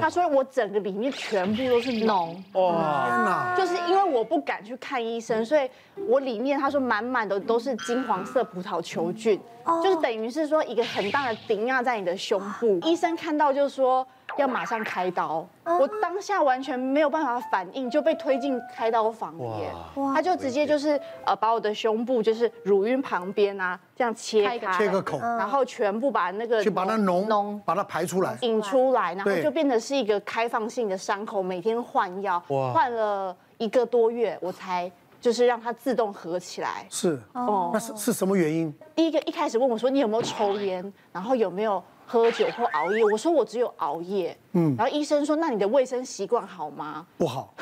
他说我整个里面全部都是脓，哇，天哪！就是因为我不敢去看医生，所以我里面他说满满的都是金黄色葡萄球菌，就是等于是说一个很大的顶压在你的胸部。医生看到就说要马上开刀，我当下完全没有办法反应，就被推进开刀房里耶。他就直接就是呃把我的胸部就是乳晕旁边啊这样切开，切个口，然后全部把那个去把那脓把它排出来。引出来，然后就变成是一个开放性的伤口，每天换药，换了一个多月，我才就是让它自动合起来。是，哦，那是是什么原因？第一个一开始问我说你有没有抽烟，然后有没有喝酒或熬夜，我说我只有熬夜，嗯，然后医生说那你的卫生习惯好吗？不好。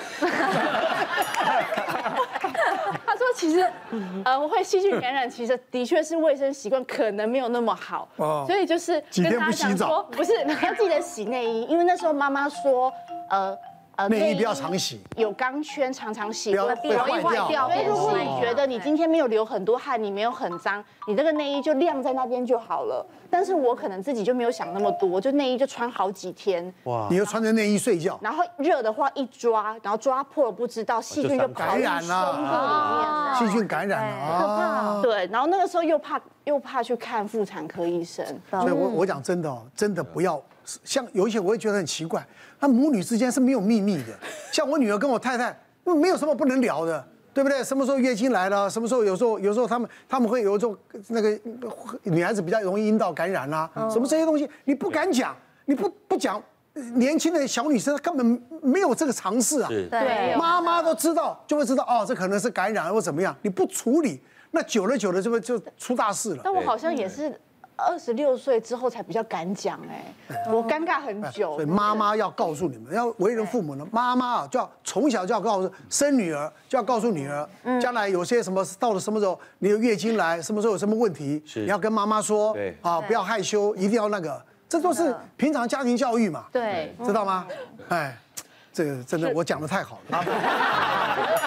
他说其实，呃，我会细菌感染，其实的确是卫生习惯可能没有那么好，哦所以就是跟他讲说，不是你要记得洗内衣，因为那时候妈妈说，呃。呃，内衣不要常洗，有钢圈常常洗不要会坏掉。所以如果你觉得你今天没有流很多汗，你没有很脏，你这个内衣就晾在那边就好了。但是我可能自己就没有想那么多，就内衣就穿好几天。哇！你又穿着内衣睡觉，然后热的话一抓，然后抓破了不知道，细菌就感染了，细菌感染了，可怕。对，然后那个时候又怕又怕去看妇产科医生，所以我我讲真的哦，真的不要。像有一些我也觉得很奇怪，那母女之间是没有秘密的。像我女儿跟我太太，没有什么不能聊的，对不对？什么时候月经来了？什么时候有时候有时候他们他们会有一种那个女孩子比较容易阴道感染啊，什么这些东西你不敢讲，你不不讲，年轻的小女生根本没有这个常识啊。对，妈妈都知道就会知道哦，这可能是感染或怎么样，你不处理，那久了久了就会就出大事了。但我好像也是。二十六岁之后才比较敢讲哎，我尴尬很久。所以妈妈要告诉你们，要为人父母呢，妈妈啊就要从小就要告诉生女儿，就要告诉女儿，将来有些什么到了什么时候你有月经来，什么时候有什么问题，你要跟妈妈说，对。啊，不要害羞，一定要那个，这都是平常家庭教育嘛，对，知道吗？哎，这个真的我讲的太好了。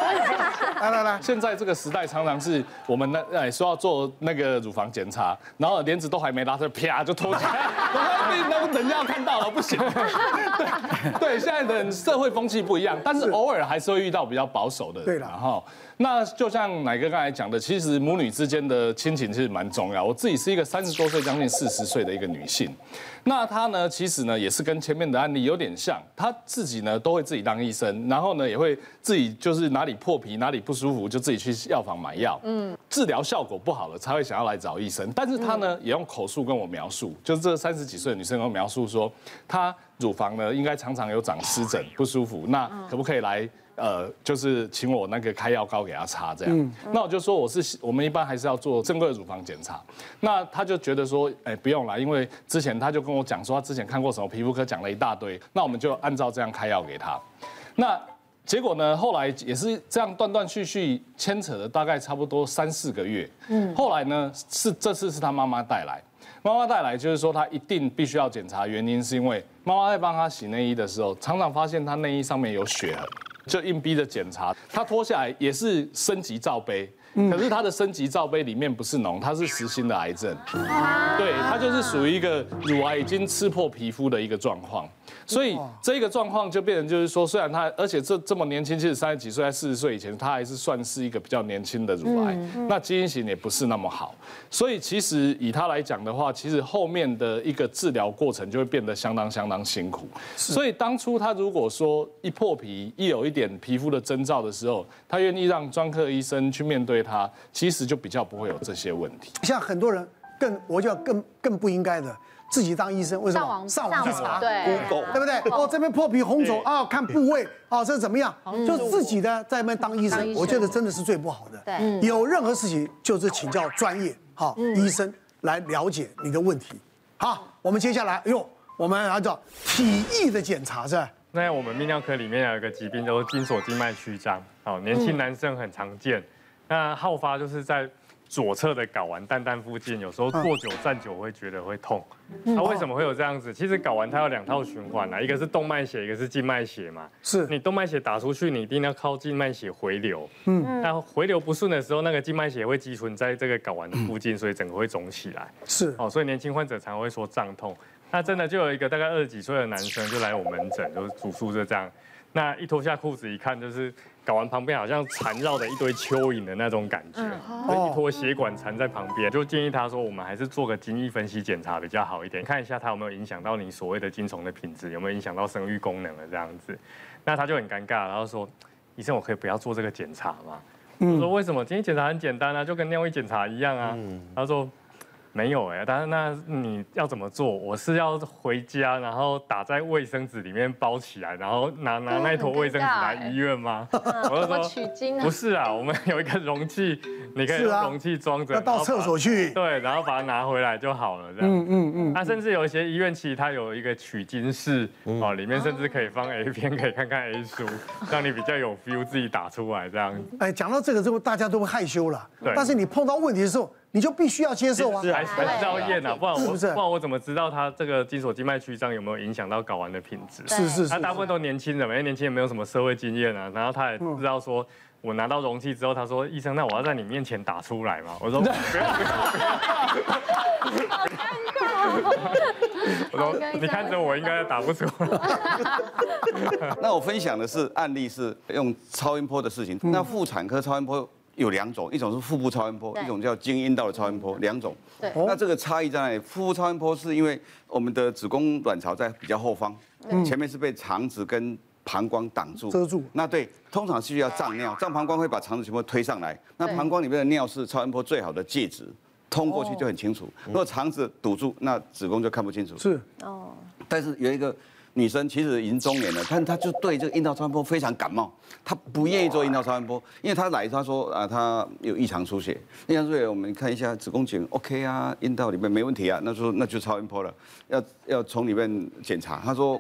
来来来，现在这个时代常常是我们那哎说要做那个乳房检查，然后帘子都还没拉出来，啪就脱下来，那人家要看到了不行。对对，现在的社会风气不一样，但是偶尔还是会遇到比较保守的。对了，哈，那就像奶哥刚才讲的，其实母女之间的亲情其实蛮重要。我自己是一个三十多岁将近四十岁的一个女性，那她呢，其实呢也是跟前面的案例有点像，她自己呢都会自己当医生，然后呢也会自己就是哪里破皮哪里。不舒服就自己去药房买药，嗯，治疗效果不好了才会想要来找医生。但是她呢也用口述跟我描述，就是这三十几岁的女生跟我描述说，她乳房呢应该常常有长湿疹不舒服，那可不可以来呃，就是请我那个开药膏给她擦这样？那我就说我是我们一般还是要做正规的乳房检查。那她就觉得说，哎，不用了，因为之前她就跟我讲说，她之前看过什么皮肤科讲了一大堆，那我们就按照这样开药给她。那结果呢？后来也是这样断断续续牵扯了大概差不多三四个月。嗯，后来呢是这次是他妈妈带来，妈妈带来就是说她一定必须要检查，原因是因为妈妈在帮她洗内衣的时候，常常发现她内衣上面有血痕，就硬逼着检查。她脱下来也是升级罩杯，可是他的升级罩杯里面不是脓，它是实心的癌症。对，它就是属于一个乳癌已经刺破皮肤的一个状况。所以这个状况就变成就是说，虽然他而且这这么年轻，其实三十几岁、在四十岁以前，他还是算是一个比较年轻的乳癌，那基因型也不是那么好。所以其实以他来讲的话，其实后面的一个治疗过程就会变得相当相当辛苦。所以当初他如果说一破皮，一有一点皮肤的征兆的时候，他愿意让专科医生去面对他，其实就比较不会有这些问题。像很多人更，我就要更更不应该的。自己当医生，为什么上网去查？对，对不对？哦，这边破皮红肿啊，看部位啊，这怎么样？就自己的在那边当医生，我觉得真的是最不好的。对，有任何事情就是请教专业哈医生来了解你的问题。好，我们接下来，哎呦，我们按照体液的检查是吧？那我们泌尿科里面有一个疾病叫做精索静脉曲张，好，年轻男生很常见，那好发就是在。左侧的睾丸蛋蛋附近，有时候坐久站久会觉得会痛。它为什么会有这样子？其实睾丸它有两套循环啊，一个是动脉血，一个是静脉血嘛。是你动脉血打出去，你一定要靠静脉血回流。嗯，那回流不顺的时候，那个静脉血会积存在这个睾丸的附近，所以整个会肿起来。是哦，所以年轻患者常会说胀痛。那真的就有一个大概二十几岁的男生就来我门诊，就是住宿舍这样。那一脱下裤子一看，就是睾丸旁边好像缠绕着一堆蚯蚓的那种感觉，一坨血管缠在旁边，就建议他说，我们还是做个精液分析检查比较好一点，看一下它有没有影响到你所谓的精虫的品质，有没有影响到生育功能了这样子。那他就很尴尬，然后说，医生，我可以不要做这个检查吗？我说为什么？精液检查很简单啊，就跟尿液检查一样啊。他说。没有哎，但是那你要怎么做？我是要回家，然后打在卫生纸里面包起来，然后拿拿那一坨卫生纸来医院吗？我就说取精不是啊，我们有一个容器，你可以用容器装着，要到厕所去，对，然后把它拿回来就好了，这样。嗯嗯嗯。那甚至有一些医院其实它有一个取精室哦，里面甚至可以放 A 片，可以看看 A 书，让你比较有 feel 自己打出来这样。哎，讲到这个之后，大家都会害羞了。对。但是你碰到问题的时候。你就必须要接受啊，还是还是要验啊，不然我不然我怎么知道他这个精索静脉曲张有没有影响到睾丸的品质？是是是，他大部分都年轻人，因为年轻人没有什么社会经验啊，然后他也不知道说，我拿到容器之后，他说医生，那我要在你面前打出来吗？我说不要不要不要，好尴尬，我说你看着我应该打不出来。那我分享的是案例是用超音波的事情，那妇产科超音波。有两种，一种是腹部超音波，一种叫经阴道的超音波，两种。对。那这个差异在哪里？腹部超音波是因为我们的子宫卵巢在比较后方，前面是被肠子跟膀胱挡住。遮住。那对，通常需要胀尿，胀膀胱会把肠子全部推上来。那膀胱里面的尿是超音波最好的介质，通过去就很清楚。如果肠子堵住，那子宫就看不清楚。是。哦。但是有一个。女生其实已经中年了，但她就对这个阴道超音波非常感冒，她不愿意做阴道超音波，因为她来她说啊，她有异常出血，异常出血我们看一下子宫颈 OK 啊，阴道里面没问题啊，那说那就超音波了，要要从里面检查，她说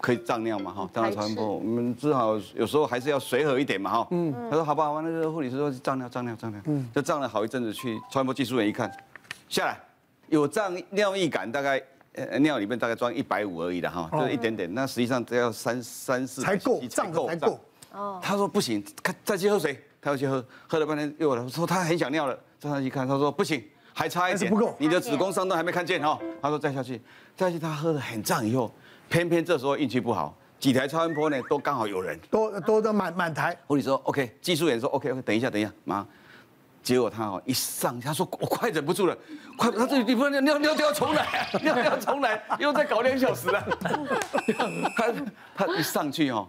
可以胀尿嘛哈，胀尿超音波，我们只好有时候还是要随和一点嘛哈，嗯，她说好吧好吧，那个护理师说胀尿胀尿胀尿，嗯，就胀了好一阵子，去超音波技术员一看，下来有胀尿意感大概。呃，尿里面大概装一百五而已的哈，就是一点点。那实际上只要三三四才够，才够，才够。哦。他说不行，看再去喝水，他要去喝，喝了半天又来说他很想尿了，再上去看，他说不行，还差一点，不够，你的子宫上段还没看见哈。他说再下去，再下去他喝得很胀以后，偏偏这时候运气不好，几台超音波呢都刚好有人，都都都满满台。护理说 OK，技术员说 OK OK，等一下等一下，马上。结果他哦一上，他说我快忍不住了，快，他这地方尿尿尿都要重来，尿尿重来，又再搞两小时了。他他一上去哦，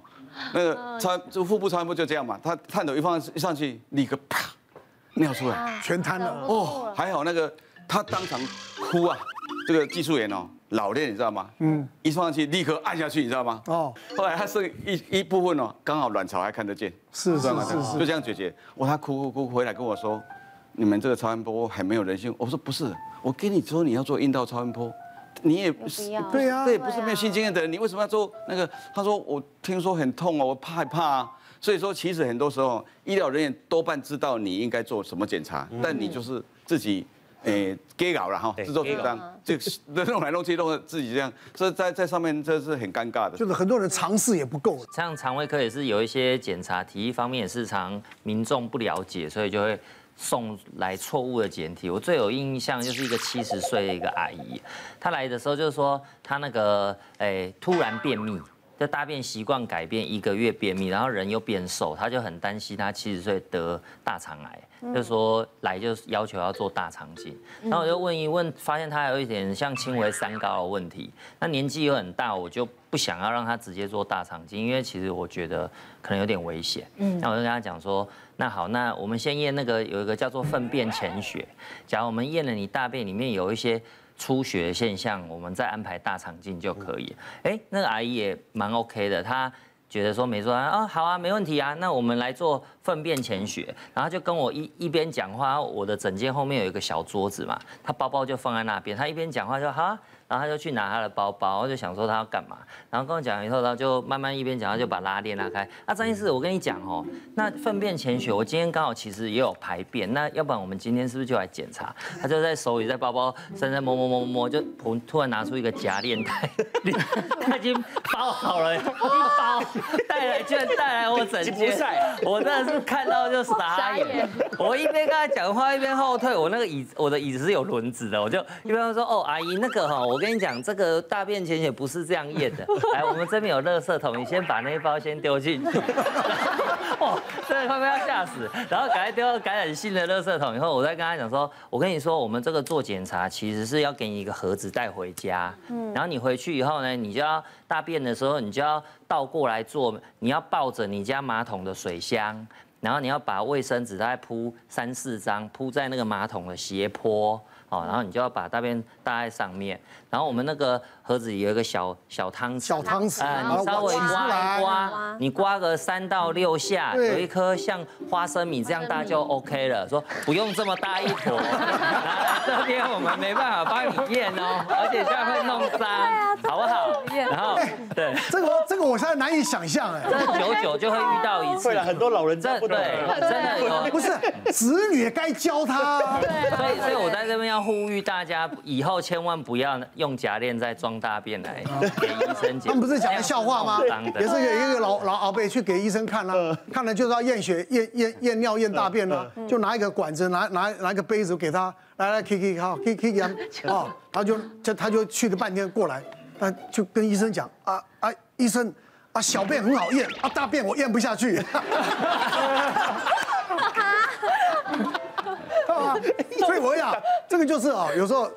那个超就腹部超音波就这样嘛，他探头一放一上去，立刻啪尿出来，全瘫了。哦，还好那个他当场哭啊，这个技术员哦老练你知道吗？嗯，一放上去立刻按下去你知道吗？哦，后来他剩一一部分哦，刚好卵巢还看得见。是是是是，就这样解决。我，他哭哭哭回来跟我说，你们这个超音波还没有人性。我说不是，我跟你说你要做阴道超音波，你也不是对呀，对，不是没有性经验的人，你为什么要做那个？他说我听说很痛哦，我怕害怕啊。所以说其实很多时候医疗人员多半知道你应该做什么检查，但你就是自己诶给搞了哈，自作主张，这弄来弄去弄自己这样，所以在在上面这是很尴尬的。就是很多人尝试也不够。像肠胃科也是有一些检查，体液方面也是常民众不了解，所以就会送来错误的检体。我最有印象就是一个七十岁的一个阿姨，她来的时候就是说她那个诶突然便秘。就大便习惯改变，一个月便秘，然后人又变瘦，他就很担心他七十岁得大肠癌，就说来就要求要做大肠镜，然后我就问一问，发现他有一点像轻微三高的问题，那年纪又很大，我就不想要让他直接做大肠镜，因为其实我觉得可能有点危险，嗯，那我就跟他讲说，那好，那我们先验那个有一个叫做粪便潜血，假如我们验了你大便里面有一些。出血现象，我们再安排大肠镜就可以。哎，那个阿姨也蛮 OK 的，她觉得说没错啊，好啊，没问题啊，那我们来做粪便潜血，然后就跟我一一边讲话，我的诊间后面有一个小桌子嘛，她包包就放在那边，她一边讲话就好。然后他就去拿他的包包，我就想说他要干嘛，然后跟我讲以后，他就慢慢一边讲，他就把拉链拉开。啊，张医师，我跟你讲哦，那粪便潜血，我今天刚好其实也有排便，那要不然我们今天是不是就来检查？他就在手里在包包身上摸摸摸摸摸，就突突然拿出一个夹链袋，他已经包好了，一包带来居然带来我整间，我真的是看到就傻眼。我一边跟他讲话一边后退，我那个椅子我的椅子是有轮子的，我就一边说哦阿姨那个哈。我跟你讲，这个大便潜血不是这样验的。来，我们这边有垃圾桶，你先把那一包先丢进去。哦，这个快被要吓死。然后赶快丢到感染性的垃圾桶以后，我再跟他讲说，我跟你说，我们这个做检查其实是要给你一个盒子带回家。嗯。然后你回去以后呢，你就要大便的时候，你就要倒过来做，你要抱着你家马桶的水箱。然后你要把卫生纸大概铺三四张，铺在那个马桶的斜坡，哦，然后你就要把大便搭在上面。然后我们那个盒子里有一个小小汤匙，小汤匙，啊，你稍微刮一刮，你刮个三到六下，有一颗像花生米这样大就 OK 了。说不用这么大一坨，这边我们没办法帮你验哦，而且这样会弄脏，好不好？然后对，这个这个我现在难以想象哎，这久久就会遇到一次，很多老人真的对，真的有，不是子女也该教他，对所以所以我在这边要呼吁大家，以后千万不要用。用夹链再装大便来给医生检，他们不是讲的笑话吗？也是有一个老老阿伯去给医生看了，看了就是要验血、验验验尿、验大便了，就拿一个管子，拿拿拿一个杯子给他，来来，K K 好，K K 给他，哦，他就就他就去了半天过来，他就跟医生讲啊啊，医生啊，小便很好咽啊，大便我咽不下去。所以我讲这个就是啊，有时候。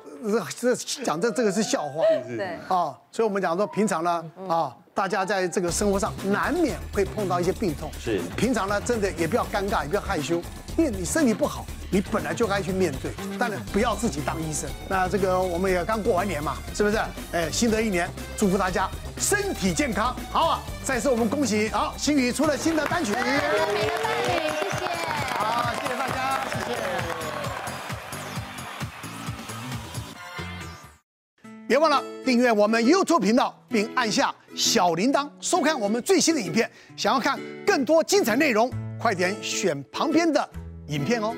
这讲这这个是笑话，对啊，所以我们讲说平常呢啊，大家在这个生活上难免会碰到一些病痛，是平常呢真的也不要尴尬，也不要害羞，因为你身体不好，你本来就该去面对，但是不要自己当医生。那这个我们也刚过完年嘛，是不是？哎，新的一年，祝福大家身体健康。好啊，再次我们恭喜好，星宇出了新的单曲。美的伴侣，谢谢。好，谢谢大家，谢谢。别忘了订阅我们 YouTube 频道，并按下小铃铛，收看我们最新的影片。想要看更多精彩内容，快点选旁边的影片哦。